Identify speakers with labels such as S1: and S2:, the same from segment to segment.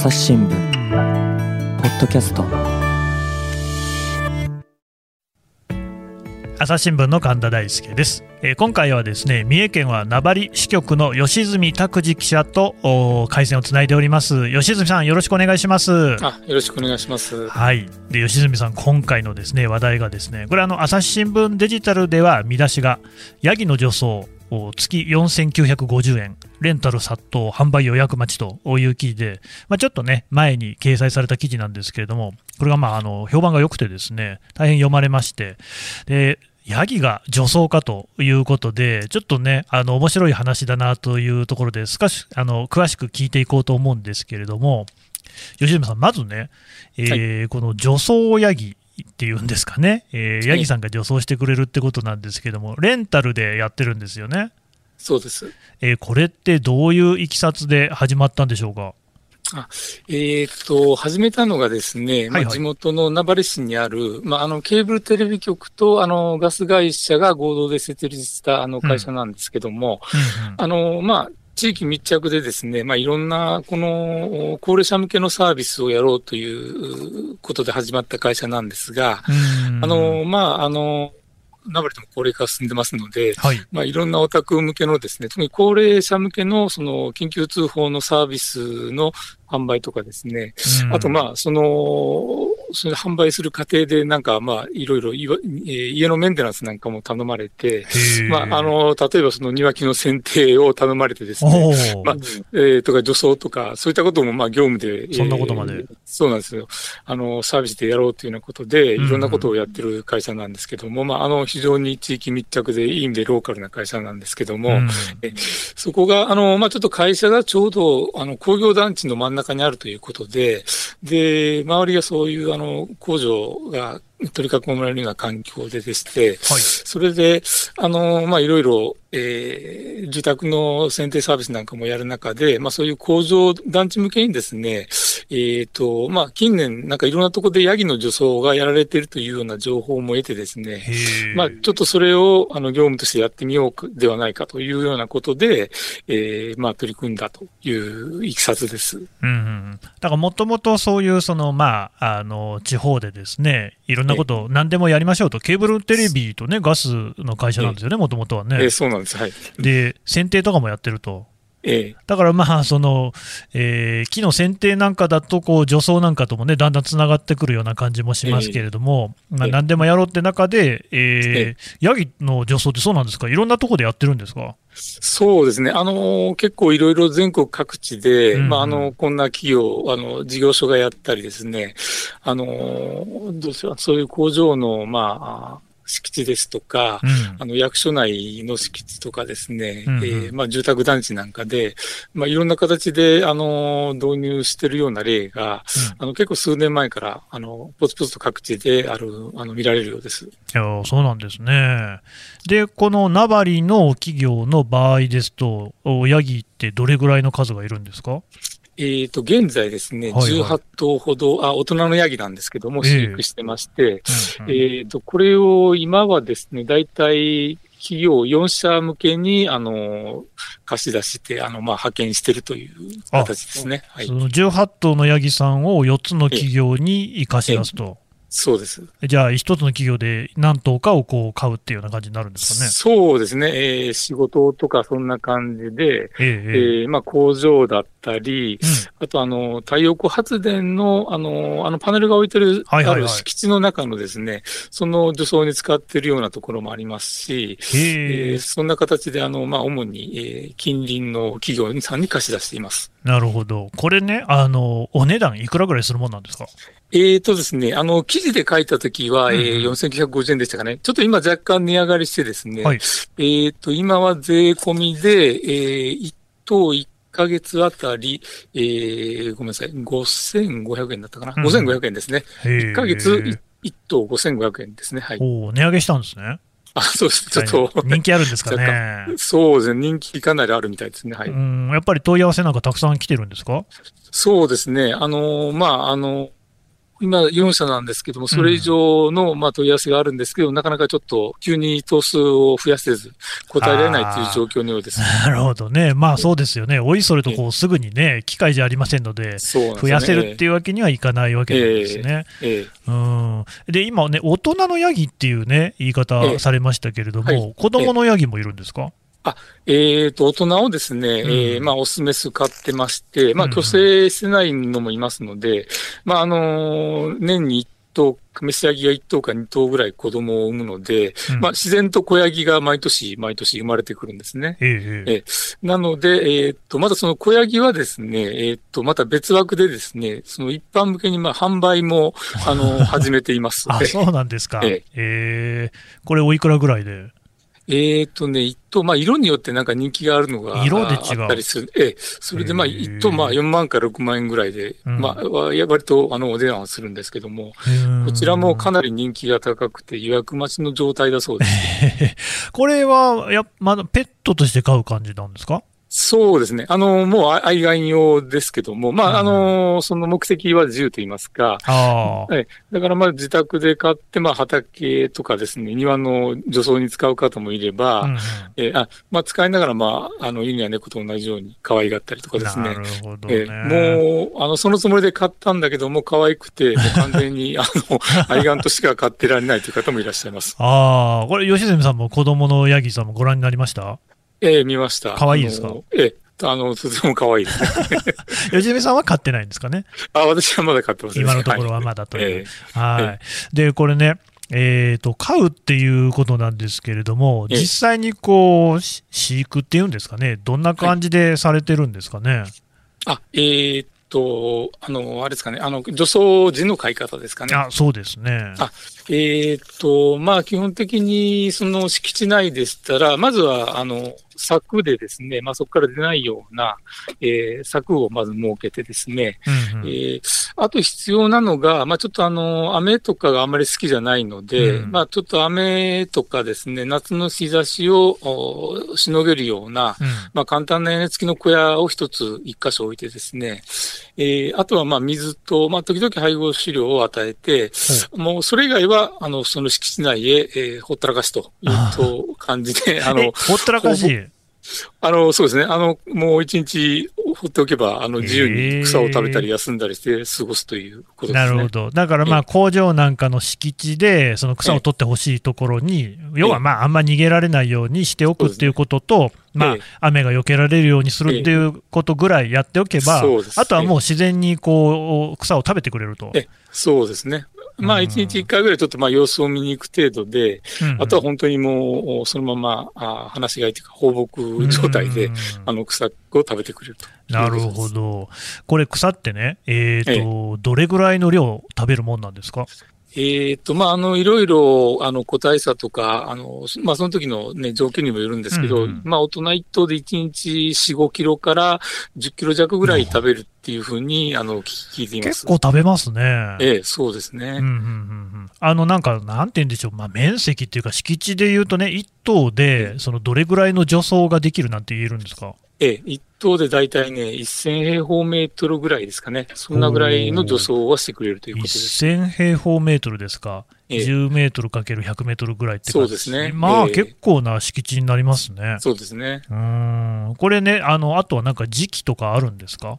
S1: 朝日新聞。ポッドキャスト。
S2: 朝日新聞の神田大輔です、えー今回はですね三重県は名張支局の吉住拓司記者とお回線をつないでおります。吉住さんよろしくお願いします。
S3: あ、よろしくお願いします。
S2: はい。で吉住さん今回のですね話題がですねこれあの朝日新聞デジタルでは見出しがヤギの女装。お月4950円レンタル殺到販売予約待ちという記事で、まあ、ちょっとね前に掲載された記事なんですけれどもこれがまああの評判が良くてですね大変読まれましてでヤギが女装かということで、ちょっとね、あの面白い話だなというところで、少しあの詳しく聞いていこうと思うんですけれども、吉住さん、まずね、えーこの女装ヤギっていうんですかね、えーヤギさんが女装してくれるってことなんですけども、レンタルでやってるんですよね。
S3: そうです。
S2: えーこれってどういういきさつで始まったんでしょうか？
S3: えーっと、始めたのがですね、
S2: はいはい
S3: まあ、地元の名張市にある、まあ、あの、ケーブルテレビ局と、あの、ガス会社が合同で設立した、あの、会社なんですけども、
S2: うんうん
S3: あの、まあ、地域密着でですね、まあ、いろんな、この、高齢者向けのサービスをやろうということで始まった会社なんですが、
S2: うん。
S3: あの、まあ、あの、名張でも高齢化が進んでますので、
S2: はい、
S3: まあ、いろんなお宅向けのですね、特に高齢者向けのその緊急通報のサービスの販売とかですね、
S2: うん。
S3: あとまあ、その、それ販売する過程でなんかまあ、いろいろ家のメンテナンスなんかも頼まれて、まあ、あの、例えばその庭木の剪定を頼まれてですね、まあえーとか除草とか、そういったこともまあ業務で、
S2: そんなことまで。
S3: えーそうなんですよ。あの、サービスでやろうというようなことで、いろんなことをやってる会社なんですけども、まあ、あの、非常に地域密着でいい意味でローカルな会社なんですけども、
S2: うん。
S3: そこが、あの、まあ、ちょっと会社がちょうど、あの、工業団地の真ん中にあるということで、で、周りがそういう、あの、の工場が取り囲まれるような環境ででして、
S2: はい。
S3: それで、あの、まあ、いろいろ、えー住宅の選定サービスなんかもやる中で、まあ、そういう工場団地向けにですね、えっ、と、まあ、近年、なんかいろんなところでヤギの除草がやられているというような情報も得てですね、まあ、ちょっとそれを、あの、業務としてやってみようかではないかというようなことで、えーまあ、取り組んだといういきさつです。
S2: うんうんうん、だからもともとそういうその、まあ、あの地方でですねいろんなことを何でもやりましょうと、ケーブルテレビと、ね、ガスの会社なんですよね、もともとはね
S3: えー。そうなんです。はい。
S2: で、剪定とかもやってると。
S3: え
S2: だからまあその、えー木の剪定なんかだとこう除草なんかともねだんだんつながってくるような感じもしますけれども、まあ、
S3: ええ。
S2: 何でもやろうって中で、えーヤギの除草ってそうなんですか？いろんなところでやってるんですか？
S3: そうですね。あの、結構いろいろ全国各地で、
S2: うんうん。
S3: まあ、あの、こんな企業、あの、事業所がやったりですね、あの、どうしよう、そういう工場の、まあ、敷地ですとか、
S2: うん
S3: あの、役所内の敷地とかですね、
S2: うんうん
S3: えーまあ、住宅団地なんかで、まあ、いろんな形で、あの、導入してるような例が、あの、結構数年前から、あの、ポツポツと各地である、あの、見られるようです。
S2: いやそうなんですね。で、この名張の企業の場合ですと、おヤギってどれぐらいの数がいるんですか？
S3: えっ、と、現在ですね、
S2: はいはい
S3: 18頭ほど、あ、大人のヤギなんですけども、
S2: ええ
S3: 飼育してまして、
S2: うんうん
S3: えっ、と、これを今はですね、大体、企業4社向けに、あの、貸し出して、あの、まあ、派遣してるという形ですね。はい
S2: そ。の18頭のヤギさんを4つの企業に貸し出すと。
S3: そうです。
S2: じゃあ、1つの企業で何頭かをこう買うっていうような感じになるんですかね。
S3: そうですね、えー仕事とかそんな感じで、
S2: ええええ
S3: えーまあ、工場だったり、
S2: うん
S3: あと、あの、太陽光発電の、あの、あのパネルが置いてる、
S2: はいはいはい
S3: ある敷地の中のですね、その除草に使ってるようなところもありますし、え
S2: へえ
S3: ーそんな形で、あの、まあ、主に、えー近隣の企業さんに貸し出しています。
S2: なるほど。これね、あの、お値段いくらぐらいするもんなんですか？
S3: えーとですね、あの、記事で書いたときは、えー
S2: うんうん
S3: 4950円でしたかね。ちょっと今若干値上がりしてですね、
S2: はい
S3: えーと、今は税込みで、えー、1等1ヶ月あたり、えー、ごめんなさい、5500円だったかな。
S2: うん
S3: 5500円ですね。
S2: へえ
S3: 1ヶ月1等5500円ですね。はい。
S2: おお値上げしたんですね。
S3: あ、そうです。ちょっと、
S2: はい人気あるんですか
S3: 若
S2: ね。
S3: そうですね。人気かなりあるみたいですね。はい。
S2: うん、やっぱり問い合わせなんかたくさん来てるんですか？
S3: そうですね。あの、まあ、あの、今4社なんですけども、それ以上の、まあ、問い合わせがあるんですけど、なかなかちょっと急に頭数を増やせず、答えられないという状況のようです。
S2: なるほどね。まあそうですよね。おいそれとこうすぐにね、機械じゃありませんので、増やせるっていうわけにはいかないわけなんですね。
S3: ええ
S2: うん。で、今ね、大人のヤギっていうね、言い方
S3: ええ
S2: されましたけれども、
S3: はい
S2: 子供のヤギもいるんですか？
S3: えーと、大人をですね、え
S2: うん。
S3: ーまあ、オスメス飼ってまして、まあ、
S2: うん
S3: 虚勢してないのもいますので、まあ、あのー年に1頭、メスヤギが1頭か2頭ぐらい子供を産むので、
S2: うん。
S3: まあ、自然と子ヤギが毎年、毎年生まれてくるんですね。
S2: ええ。ええ。
S3: えなので、えーっと、まだその小ヤギはですね、えーっと、また別枠でですね、その一般向けにまあ販売も、あの、始めています。
S2: あ、そうなんですか。え。
S3: え
S2: え。これおいくらぐらいで
S3: えーっとね、一頭、まあ、色によってなんか人気があるのが
S2: 色で違う。
S3: あったりする。ええ、それでまあ、一頭、まあ、4万から6万円ぐらいで、
S2: うん。
S3: まあ、わ割とあの、お値段はするんですけども、こちらもかなり人気が高くて予約待ちの状態だそうです。
S2: これはやまだペットとして飼う感じなんですか？
S3: そうですね。あの、もう愛玩用ですけども、ま
S2: うん
S3: あ、あの、その目的は自由と言いますか、
S2: ああ、
S3: はい。だからまあ自宅で買って、まあ畑とかですね、庭の除草に使う方もいれば、
S2: うんうん
S3: えーあまあ使いながらまあ、あの犬や猫と同じように可愛がったりとかですね。
S2: なるほどね。
S3: えーもう、あの、そのつもりで買ったんだけども、可愛くて、もう完全に、あの、愛玩としか買ってられないという方もいらっしゃいます。
S2: ああ、これ、吉住さんも子供のヤギさんもご覧になりました？
S3: ええ見ました。
S2: 可愛いですか？
S3: ええあの、とても可愛いですね。
S2: 吉住さんは飼ってないんですかね？
S3: あ、私はまだ買ってますね
S2: 今のところはまだという。
S3: ええ
S2: はい。で、これね、えっ、と、飼うっていうことなんですけれども、
S3: ええ
S2: 実際にこう、し飼育っていうんですかね、どんな感じでされてるんですかね？
S3: あ、えーっと、あの、あれですかね、あの、除草時の買い方ですかね。
S2: あ、そうですね。
S3: あえーっと、まあ、基本的に、その敷地内でしたら、まずは、あの、柵でですね、まあ、そこから出ないような、えー柵をまず設けてですね、
S2: うんうん。
S3: えーあと必要なのが、まあ、ちょっとあの、雨とかがあまり好きじゃないので、
S2: うん。
S3: まあ、ちょっと雨とかですね、夏の日差しをおしのげるような、
S2: うん。
S3: まあ、簡単な屋根付きの小屋を一つ、一箇所置いてですね、えーあとはまあ水と、まあ、時々配合飼料を与えて、もうそれ以外は、あの、その敷地内へ、えーほったらかしというと感じで、あ
S2: え
S3: の、
S2: ほったらかし？い。
S3: あの、そうですね、あの、もう一日放っておけば、あの、自由に草を食べたり休んだりして過ごすということですね。
S2: なるほど。だからまあ工場なんかの敷地で、その草を取ってほしいところに、要はまああんま逃げられないようにしておくっていうことと、まあ
S3: ええ。
S2: 雨が避けられるようにするっていうことぐらいやっておけばあとはもう自然にこう草を食べてくれると。
S3: え。そうですね。まあ、
S2: うん
S3: 一日一回ぐらいちょっとまあ様子を見に行く程度で、
S2: うんうん
S3: あとは本当にもう、そのまま、あ話し飼いというか放牧状態で、
S2: うん
S3: あの、草を食べてくれると。
S2: なるほ。ど。これ草ってね、えっ、と、どれぐらいの量食べるもんなんですか？
S3: えっ、と、まあ、あの、いろいろ、あの、個体差とか、あの、まあ、その時のね、条件にもよるんですけど、
S2: うんうん
S3: まあ、大人一頭で1日4、5キロから10キロ弱ぐらい食べるっていうふうに、あの、聞聞いています。
S2: 結構食べますね。
S3: ええ、そうですね。
S2: うんうんうんうん、あのなんか、なんて言うんでしょう、まあ、面積っていうか、敷地でいうとね、1棟でそのどれぐらいの除草ができるなんて言えるんですか？
S3: ええ、一頭で大体ね、1000平方メートルぐらいですかね。そんなぐらいの除草はしてくれるということです。
S2: 1000平方メートルですか、
S3: ええ
S2: 10メートルかける100メートルぐらいって感じ
S3: そうですね
S2: まあ、
S3: ええ
S2: 結構な敷地になりますね。
S3: そうですね。
S2: うーんこれねあの、あとはなんか時期とかあるんですか、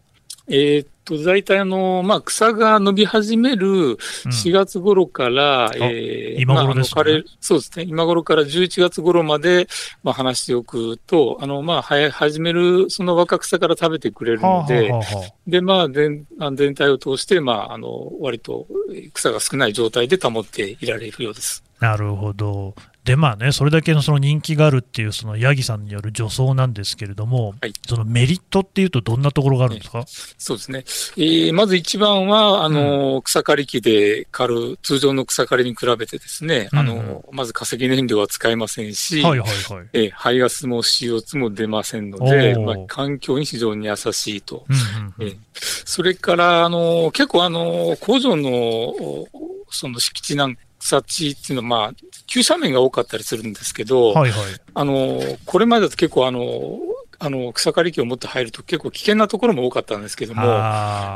S3: えーっと、大体あの、まあ、草が伸び始める
S2: うん
S3: 4月頃から、えー
S2: 今頃ですね
S3: まあそうですね。今頃から11月頃まで、まあ、話しておくと、あの、まあ、はや始める、その若草から食べてくれる
S2: はあ
S3: ので、
S2: はあはあはあ
S3: で、まあ、全あ全体を通して、まあ、あの、割と草が少ない状態で保っていられるようです。
S2: なるほど。でまあね、それだけのその人気があるっていう、そのヤギさんによる除草なんですけれども、
S3: はい
S2: そのメリットっていうと、どんなところがあるんですか、
S3: そうですね。えーまず一番は、あの、草刈り機で刈る、通常の草刈りに比べてですね、あ
S2: うん
S3: の、まず化石燃料は使えませんし、
S2: はいはいはい。
S3: えー排ガスも CO2 も出ませんので、まあ、環境に非常に優しいと。
S2: うんうんうん
S3: えーそれから、あの、結構あの、工場の、おその敷地なん草地っていうのは、まあ、急斜面が多かったりするんですけど、
S2: はいはい。
S3: あの、これまでだと結構あの、あの、草刈り機を持って入ると結構危険なところも多かったんですけども、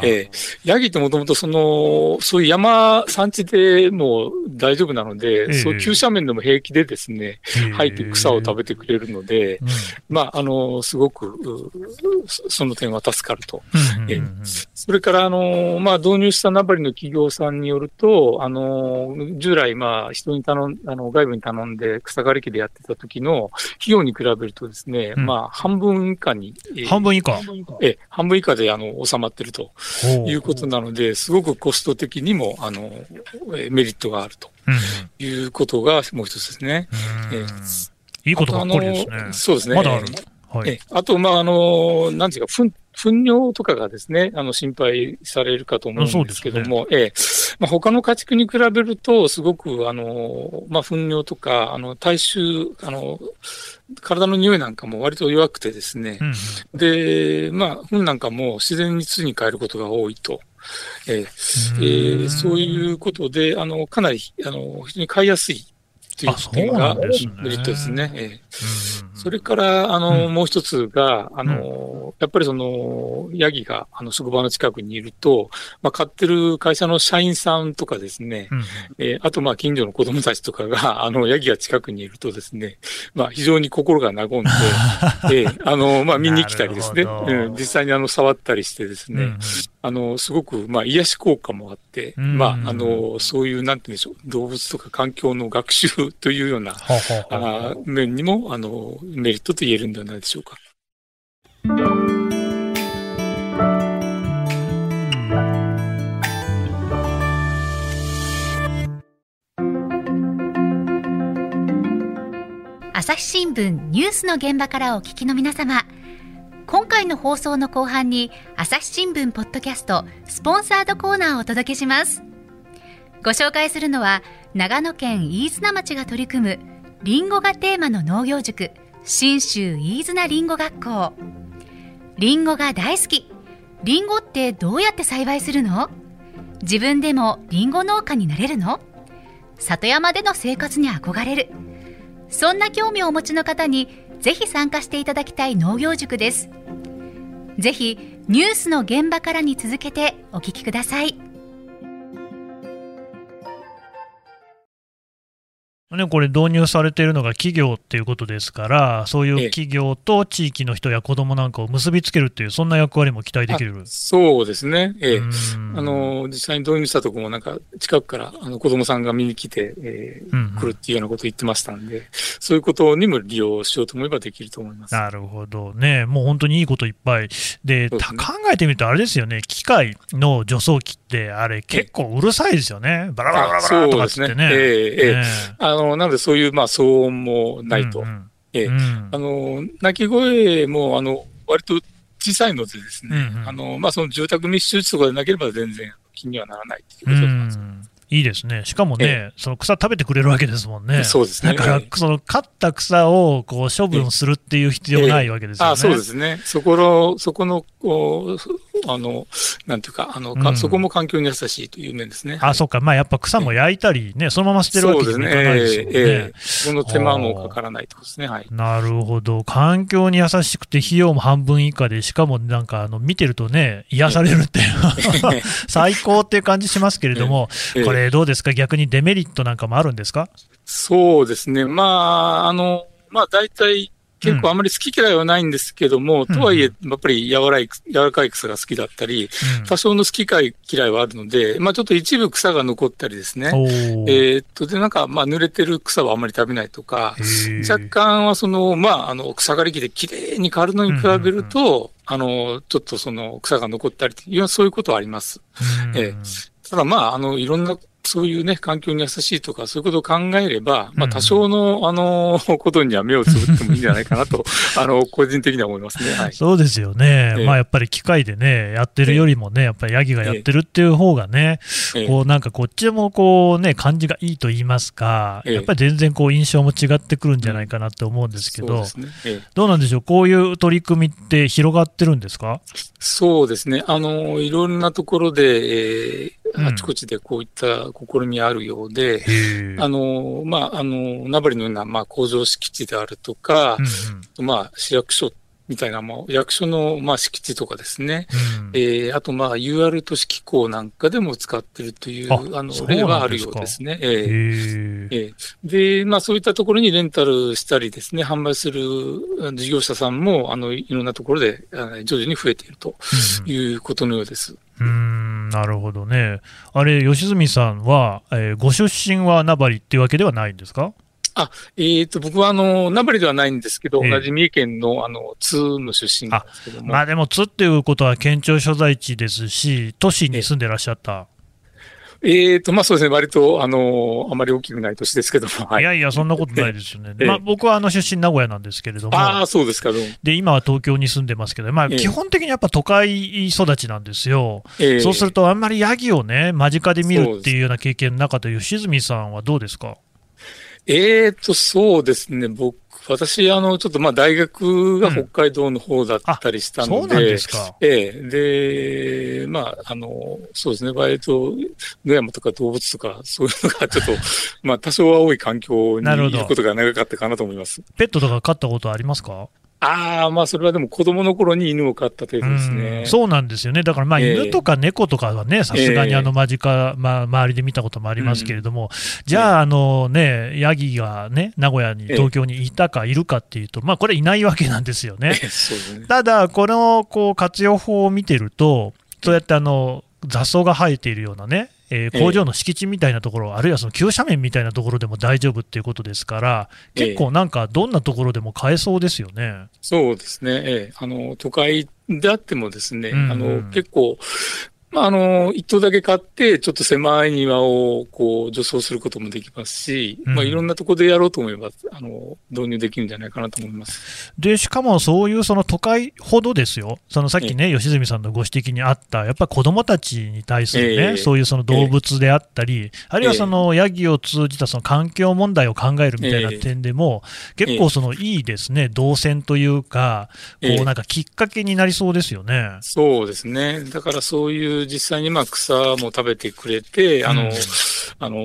S3: ええ。ヤギってもともとその、そういう山、山地でも大丈夫なので、
S2: え
S3: そう急斜面でも平気でですね、入って草を食べてくれるので、
S2: うん。
S3: まあ、あの、すごく、うそその点は助かると。え
S2: うんうんうん。
S3: それから、あの、まあ、導入したナバリの企業さんによると、あの、従来、まあ、人に頼ん、あの、外部に頼んで草刈り機でやってた時の費用に比べるとですね、
S2: うん。
S3: まあ、半分以下に、えー
S2: 半分以下？
S3: ええ、半分以下で、あの、収まってるということなので、すごくコスト的にも、あの、えーメリットがあると
S2: うん
S3: いうことがもう一つですね。
S2: うん
S3: え
S2: いいことばっかりですね。
S3: そうですね。
S2: まだある。はい。
S3: ええ。あと、まあ、あの、なんていうか、糞、糞尿とかがですね、あの、心配されるかと思うんですけども、ええ、まあ、他の家畜に比べると、すごく、あの、まあ、糞尿とか、あの、体臭、あの、体の匂いなんかも割と弱くてですね、
S2: うんうん。
S3: で、まあ、糞なんかも自然に土に変えることが多いと。ええ。えーそういうことで、あの、かなり、あの、非常に買いやすいという点がメリットですね。それから、あの、
S2: うん。
S3: もう一つが、あの、やっぱりその、ヤギが、あの、職場の近くにいると、まあ、飼ってる会社の社員さんとかですね、えーあと、まあ、近所の子供たちとかが、あの、ヤギが近くにいるとですね、まあ、非常に心が和んで、えーあの、まあ、見に来たりですね、うん、実際にあの、触ったりしてですね、
S2: うんうん
S3: あの、すごく、まあ、癒し効果もあって、
S2: うん
S3: まあ、あの、そういう、なんて言うんでしょう、動物とか環境の学習というような、
S2: ははは
S3: あー面にも、あの、メリットと言えるんではないでしょうか。
S4: 朝日新聞ニュースの現場からお聞きの皆様今回の放送の後半に朝日新聞ポッドキャストスポンサードコーナーをお届けします。ご紹介するのは長野県飯綱町が取り組むリンゴがテーマの農業塾信州飯綱リンゴ学校。リンゴが大好き。リンゴってどうやって栽培するの？自分でもリンゴ農家になれるの？里山での生活に憧れる。そんな興味をお持ちの方にぜひ参加していただきたい農業塾です。ぜひニュースの現場からに続けてお聞きください。
S2: ね、これ導入されているのが企業っていうことですから、そういう企業と地域の人や子どもなんかを結びつけるっていう、そんな役割も期待できる。
S3: そうですね。ええ。
S2: うん。
S3: あの、実際に導入したところもなんか近くからあの子供さんが見に来て、えー
S2: うんうん。
S3: 来るっていうようなことを言ってましたんで、そういうことにも利用しようと思えばできると思います。
S2: なるほどね、もう本当にいいこといっぱい、で、
S3: ですね。
S2: た考えてみると、あれですよね、機械の除草機って、あれ、結構うるさいですよね、バラバラバラバラとかってね。
S3: そうですねええええ
S2: ね
S3: あの、なのでそういう、まあ、騒音もないと。
S2: うんうん
S3: ええ
S2: うん
S3: あの、鳴き声も、あの、割と小さいのでですね、
S2: うんうん
S3: あの、まあ、その住宅密集地とかでなければ全然気にはならないっていう
S2: う
S3: ことなんです。
S2: んいいですね、しかもね、その草食べてくれるわけですもんね。
S3: そうですね
S2: だから
S3: ええ、
S2: その刈った草をこう処分するっていう必要ないわけですよね。
S3: あそうですね。そこの、そこの、こう、あの、なんていうか、あの、か
S2: うん。
S3: そこも環境に優しいという面ですね。
S2: あ、そうか、まあやっぱ草も焼いたりね、そのまま捨てるわけにもいかないですよね。
S3: ええええ。その手間もかからないってことですね。はい。
S2: なるほど、環境に優しくて、費用も半分以下で、しかもなんかあの見てるとね、癒されるっていう、最高っていう感じしますけれども、
S3: ええ。
S2: これ、どうですか、逆にデメリットなんかもあるんですか？
S3: そうですね。まあ、あの、まあ、大体、結構あまり好き嫌いはないんですけども、
S2: うん。
S3: とはいえ、やっぱり柔らい、柔らかい草が好きだったり、
S2: うん。
S3: 多少の好き嫌いはあるので、まあちょっと一部草が残ったりですね。えーっと、で、なんか、まあ濡れてる草はあまり食べないとか若干はその、まあ、あの、草刈り機で綺麗に刈るのに比べると、あの、ちょっとその草が残ったりいう、そういうことはあります。
S2: うん。
S3: ええ。ただまあ、あの、いろんな、そういうね、環境に優しいとか、そういうことを考えれば、まあ、
S2: うん
S3: 多少の、あの、ことには目をつぶってもいいんじゃないかなと、あの、個人的には思いますね。はい。
S2: そうですよね、
S3: ええ。
S2: まあやっぱり機械でね、やってるよりもね、やっぱりヤギがやってるっていう方がね、
S3: ええ。
S2: こうなんかこっちもこうね、感じがいいと言いますか、
S3: ええ。
S2: やっぱり全然こう印象も違ってくるんじゃないかなって思うんですけど
S3: そうね。ええ。
S2: どうなんでしょう、こういう取り組みって広がってるんですか？
S3: そうですね。あの、いろんなところで、えー
S2: うん
S3: あちこちでこういった試みあるようで、
S2: へ
S3: あの、まあ、あの、名張のような、まあ、工場敷地であるとか
S2: うん、うん。
S3: まあ、市役所みたいな、まあ、役所の、まあ、敷地とかですね、
S2: うん。
S3: えーあと、まあ、UR 都市機構なんかでも使ってるという、あの、例はあるようですね。え
S2: へ
S3: ー
S2: ー
S3: ええ。で、まあそういったところにレンタルしたりですね、販売する事業者さんも、あの、いろんなところであの徐々に増えていると
S2: うん
S3: いうことのようです。
S2: うーんなるほどね。あれ、吉住さんは、えーご出身は名張っていうわけではないんですか？
S3: えっ、と、僕はあの、名張ではないんですけど、
S2: ええ
S3: 同じ三重県のあの、津の出身なんですけども、
S2: まあでも、津っていうことは県庁所在地ですし、都市に住んでらっしゃった。
S3: えっ、と、まあそうですね、割と、あの、あまり大きくない年ですけども、はい。い。
S2: やいや、そんなことないですよね。
S3: ええ。
S2: まあ、僕はあの出身名古屋なんですけれども、
S3: ああ、そうですか。
S2: で今は東京に住んでますけど、まあ、
S3: ええ。
S2: 基本的にやっぱ都会育ちなんですよ、
S3: ええ。
S2: そうするとあんまりヤギをね、間近で見るっていうような経験の中で、吉住さんはどうですか？
S3: えーと、そうですね、僕、私、あの、ちょっとまあ大学が北海道の方だったりした
S2: そう
S3: ので、
S2: なんですか。
S3: ええで、まあ、あの、そうですね、割と、野山とか動物とか、そういうのがちょっと、まあ、多少は多い環境にいることが長かったかなと思います。
S2: ペットとか飼ったことありますか？
S3: ああ、まあ、それはでも子供の頃に犬を飼った程度ですね。
S2: うんそうなんですよね、だからまあ
S3: ええ
S2: 犬とか猫とかはね、さすがにあの間近、まあ、周りで見たこともありますけれども、じゃあ、あのね、ヤギがね、名古屋に、
S3: ええ
S2: 東京にいたかいるかっていうと、まあ、これ、いないわけなんですよね。
S3: ね。
S2: ただ、このこう活用法を見てると、そうやってあの雑草が生えているようなね、えー
S3: ええ
S2: 工場の敷地みたいなところ、あるいはその急斜面みたいなところでも大丈夫っていうことですから、
S3: ええ
S2: 結構なんか、どんなところでも買えそうですよね。
S3: そうですね。ええあの、都会であってもですね、
S2: うんうん
S3: あの、結構、まあ、あの、一棟だけ買って、ちょっと狭い庭を、こう、除草することもできますし、
S2: うん。
S3: まあ、いろんなところでやろうと思えば、あの、導入できるんじゃないかなと思います。
S2: で、しかもそういうその都会ほどですよ、そのさっきね、吉住さんのご指摘にあった、やっぱ子どもたちに対するね、
S3: ええ。
S2: そういうその動物であったり、あるいはそのヤギを通じたその環境問題を考えるみたいな
S3: ええ
S2: 点でも、結構そのいいですね、動線というか、こ
S3: ええ。
S2: うなんかきっかけになりそうですよね。
S3: そうですね。だからそういう実際にまあ草も食べてくれて、あの、
S2: うん。
S3: あの、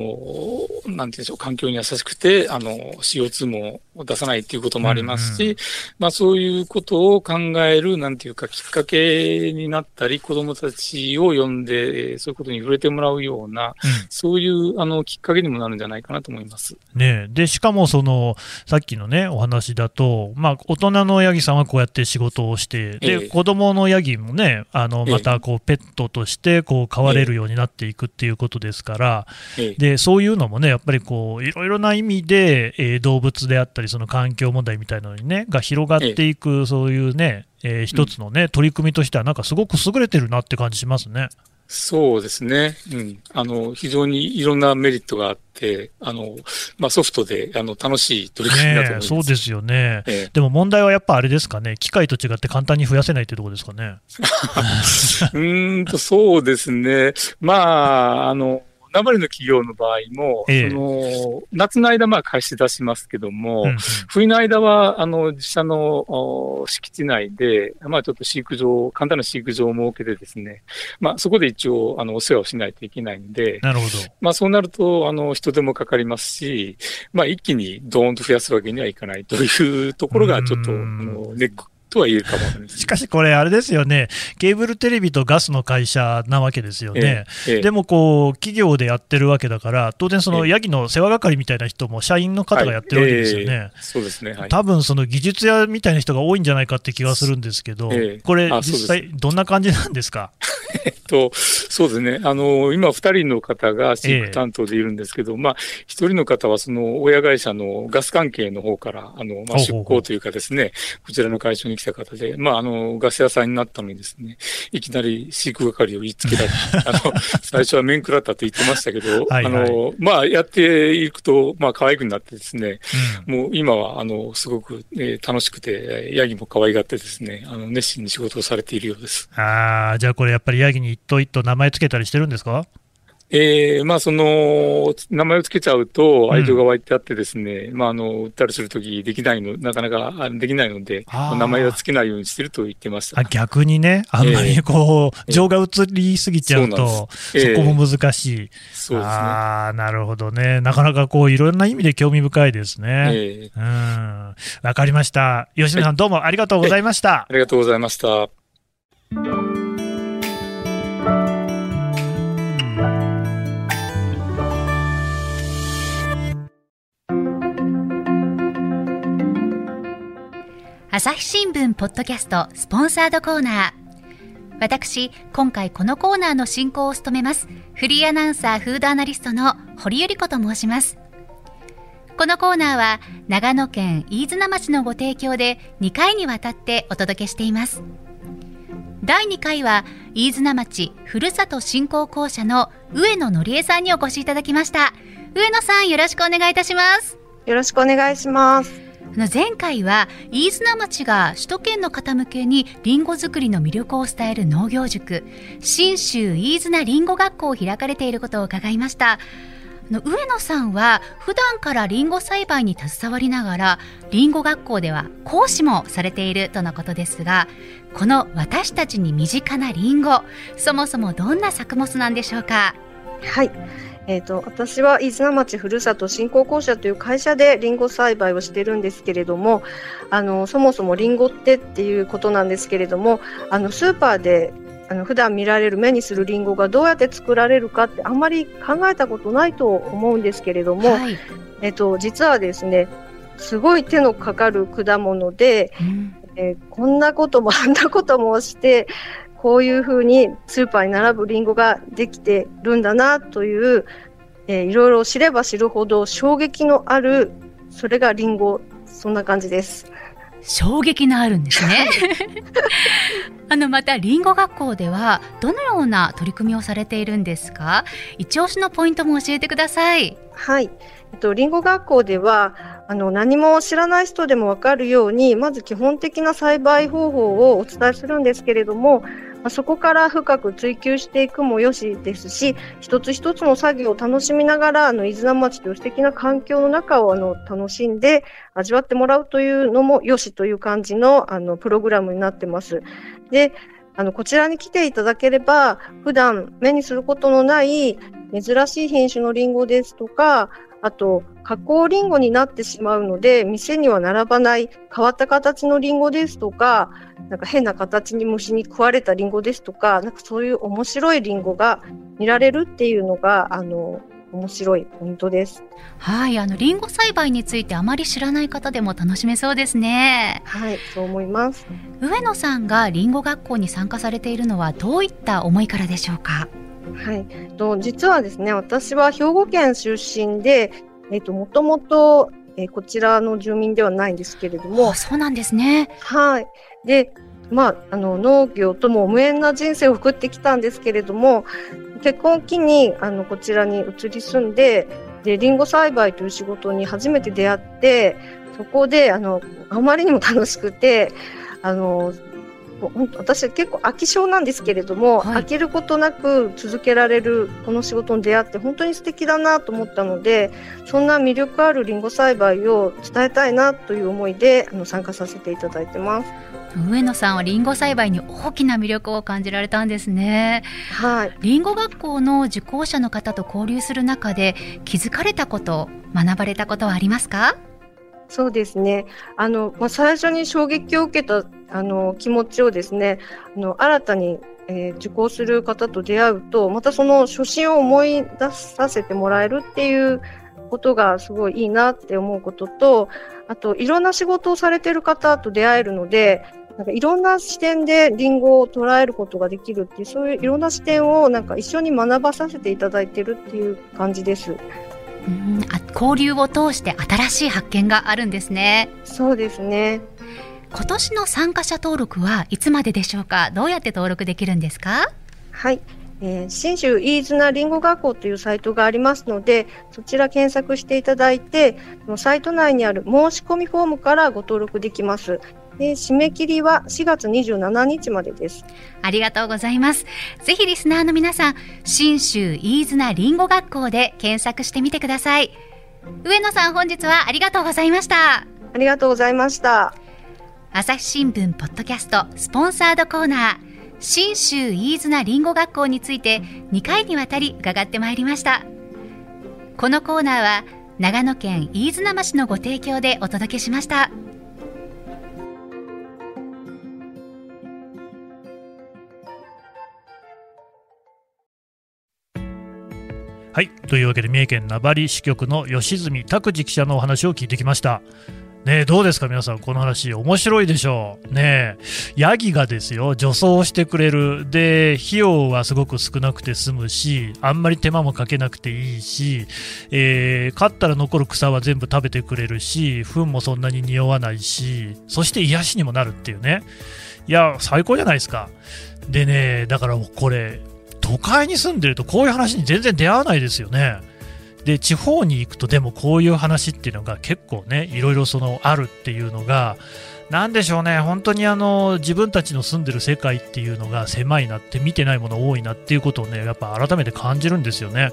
S3: なんていうんでしょう、環境に優しくて、あの、CO2 も出さないっていうこともありますし、
S2: うんう
S3: まあそういうことを考える、なんていうか、きっかけになったり、子供たちを呼んで、えーそういうことに触れてもらうような、
S2: うん。
S3: そういう、あの、きっかけにもなるんじゃないかなと思います。
S2: ねえ、でしかもそのさっきのねお話だと、まあ、大人のヤギさんはこうやって仕事をして、
S3: ええ。
S2: で子供のヤギもね、あの
S3: ええ。
S2: またこうペットとしてこう飼われるようになっていくっていうことですから、
S3: ええ
S2: でそういうのもね、やっぱりこういろいろな意味で、えー動物であったり、その環境問題みたいなのにね、が広がっていく、そういうね、えー一つのね、取り組みとしては、なんかすごく優れてるなって感じしますね。
S3: そうですね。うん。あの、非常にいろんなメリットがあって、あの、まあソフトで、あの、楽しい取り組みだと思います。
S2: そうですよね。
S3: ええ
S2: でも問題はやっぱあれですかね、機械と違って簡単に増やせないってところですかね。
S3: うーんと、そうですね。まあ、あの、名張の企業の場合も、
S2: ええ。
S3: その、夏の間、まあ、貸し出しますけども、
S2: うんうん。
S3: 冬の間は、あの、自社のお敷地内で、まあ、ちょっと飼育場、簡単な飼育場を設けてですね、まあ、そこで一応、あの、お世話をしないといけないんで、
S2: なるほど。
S3: まあ、そうなると、あの、人手もかかりますし、まあ、一気にドーンと増やすわけにはいかないというところが、ちょっと、あ
S2: うん。
S3: の、ネックとは言えるかも
S2: しかしこれ、あれですよね、ケーブルテレビとガスの会社なわけですよね。
S3: ええええ
S2: でもこう、企業でやってるわけだから、当然、その
S3: ええ
S2: ヤギの世話係みたいな人も社員の方がやってるわけですよね。
S3: はいええそうですね。はい。
S2: 多分その技術屋みたいな人が多いんじゃないかって気がするんですけど、
S3: ええ
S2: これ、実際、どんな感じなんですか？
S3: と、そうですね。あの、今、二人の方が飼育担当でいるんですけど、まあ、一人の方は、その、親会社のガス関係の方から、あの、まあ、出向というかですね、こちらの会社に来た方で、まあ、あの、ガス屋さんになったのにですね、いきなり飼育係を言いつけられて、あの、最初は面食らったと言ってましたけど、
S2: はいはい。
S3: あの、まあ、やっていくと、まあ、可愛くなってですね、
S2: うん。
S3: もう今は、あの、すごく、えー楽しくて、えーヤギも可愛がってですね、あの、熱心に仕事をされているようです。
S2: あーじゃあこれ、やっぱりヤギに一頭一頭名前つけたりしてるんですか？
S3: ええー、まあ、その、名前を付けちゃうと愛情が湧いてあってですね、うん、まあ、あの、売ったりするときできないの、なかなかできないので、名前は付けないようにしてると言ってました。
S2: あ逆にね、あんまりこう、えー、情が移りすぎちゃうと、そそこも難しい。そう
S3: ですね。
S2: ああ、なるほどね。なかなかこう、いろんな意味で興味深いですね。えー、うん。わかりました。吉野さん、どうもありがとうございました。
S3: ありがとうございました。
S4: 朝日新聞ポッドキャストスポンサードコーナー。私今回このコーナーの進行を務めますフリーアナウンサーフードアナリストの堀由里子と申します。このコーナーは長野県飯綱町のご提供で2回にわたってお届けしています。第2回は飯綱町ふるさと振興公社の上野のりえさんにお越しいただきました。上野さんよろしくお願いいたします。
S5: よろしくお願いします。
S4: 前回は飯綱町が首都圏の方向けにりんご作りの魅力を伝える農業塾。信州飯綱りんご学校を開かれていることを伺いました。上野さんは普段からりんご栽培に携わりながらりんご学校では講師もされているとのことですがこの私たちに身近なりんごそもそもどんな作物なんでしょうか？
S5: はい。えーと、私は飯綱町ふるさと振興公社という会社でりんご栽培をしてるんですけれどもあのそもそもりんごってっていうことなんですけれどもあのスーパーであの普段見られる目にするりんごがどうやって作られるかってあんまり考えたことないと思うんですけれども、はい、えっと、実はですねすごい手のかかる果物で、うん、えー、こんなこともあんなこともしてこういうふうにスーパーに並ぶりんごができてるんだなという、えー、いろいろ知れば知るほど衝撃のあるそれがりんごそんな感じです。
S4: 衝撃のあるんですね。あのまたりんご学校ではどのような取り組みをされているんですか？一押しのポイントも教えてください。
S5: はい。えっとりんご学校ではあの何も知らない人でもわかるようにまず基本的な栽培方法をお伝えするんですけれどもそこから深く追求していくもよしですし、一つ一つの作業を楽しみながら、あの、伊豆名町という素敵な環境の中を、あの、楽しんで味わってもらうというのもよしという感じの、あの、プログラムになってます。で、あの、こちらに来ていただければ、普段目にすることのない珍しい品種のリンゴですとか、あと、加工リンゴになってしまうので、店には並ばない変わった形のリンゴですとか、なんか変な形に虫に食われたリンゴですとか、なんかそういう面白いリンゴが見られるっていうのが、あの、面白いポイントです。
S4: はい、あのリンゴ栽培についてあまり知らない方でも楽しめそうですね。
S5: はい、そう思います。
S4: 上野さんがリンゴ学校に参加されているのはどういった思いからでしょうか？
S5: はい、と実はですね、私は兵庫県出身で、えっ、ともともと、えー、こちらの住民ではないんですけれども、
S4: そうなんですね。
S5: はい。で、まあ、あの農業とも無縁な人生を送ってきたんですけれども、結婚を機にあのこちらに移り住んで、でリンゴ栽培という仕事に初めて出会って、そこであのあまりにも楽しくて、あの私結構飽き性なんですけれども、はい、飽きることなく続けられるこの仕事に出会って本当に素敵だなと思ったのでそんな魅力あるりんご栽培を伝えたいなという思いであの参加させていただいてます。
S4: 上野さんはりんご栽培に大きな魅力を感じられたんですね。
S5: はい。
S4: りんご学校の受講者の方と交流する中で気づかれたこと、学ばれたことはありますか？
S5: そうですね。あの、まあ、最初に衝撃を受けた、あの、気持ちをですね、あの、新たに、えー、受講する方と出会うと、またその初心を思い出させてもらえるっていうことがすごいいいなって思うことと、あと、いろんな仕事をされてる方と出会えるので、なんかいろんな視点でリンゴを捉えることができるっていう、そういういろんな視点をなんか一緒に学ばさせていただいてるっていう感じです。
S4: うんあ交流を通して新しい発見があるんですね
S5: そうですね
S4: 今年の参加者登録はいつまででしょうか？どうやって登録できるんですか？
S5: はい、えー、信州飯綱りんご学校というサイトがありますのでそちら検索していただいてサイト内にある申し込みフォームからご登録できますで締め切りは4月27日までです。
S4: ありがとうございます。ぜひリスナーの皆さん、新州飯綱りんご学校で検索してみてください。上野さん本日はありがとうございました。
S5: ありがとうございました。
S4: 朝日新聞ポッドキャストスポンサードコーナー。新州飯綱りんご学校について2回にわたり伺ってまいりました。このコーナーは長野県飯綱町のご提供でお届けしました。
S2: はい。というわけで三重県名張支局の吉住拓司記者のお話を聞いてきました。ねどうですか皆さんこの話。面白いでしょう。ねえヤギがですよ除草してくれる。で費用はすごく少なくて済むしあんまり手間もかけなくていいし、えー、飼ったら残る草は全部食べてくれるし糞もそんなに匂わないしそして癒しにもなるっていうね。いや最高じゃないですか。でねだからこれ都会に住んでるとこういう話に全然出会わないですよね。で地方に行くとでもこういう話っていうのが結構ねいろいろそのあるっていうのが何でしょうね本当にあの自分たちの住んでる世界っていうのが狭いなって見てないもの多いなっていうことをねやっぱ改めて感じるんですよね。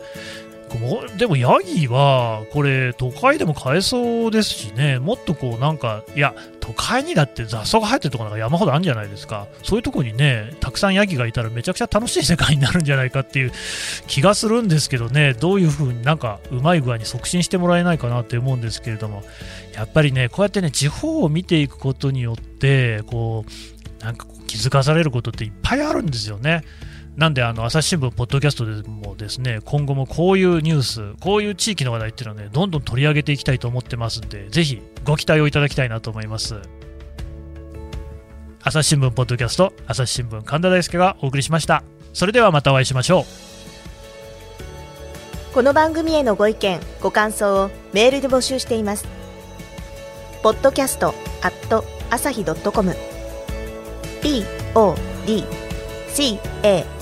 S2: でもヤギはこれ都会でも飼えそうですしね。もっとこうなんかいや都会にだって雑草が生えてるとこなんか山ほどあるんじゃないですか。そういうとこにねたくさんヤギがいたらめちゃくちゃ楽しい世界になるんじゃないかっていう気がするんですけどね。どういう風になんかうまい具合に促進してもらえないかなって思うんですけれども。やっぱりねこうやってね地方を見ていくことによってこうなんか気づかされることっていっぱいあるんですよね。なんで、あの、朝日新聞、ポッドキャストでもですね、今後もこういうニュース、こういう地域の話題っていうのはね、どんどん取り上げていきたいと思ってますんで、ぜひご期待をいただきたいなと思います。朝日新聞、ポッドキャスト、朝日新聞、神田大輔がお送りしました。それではまたお会いしましょう。
S6: この番組へのご意見ご感想をメールで募集していますポッドキャストアット朝日ドットコム p o d c a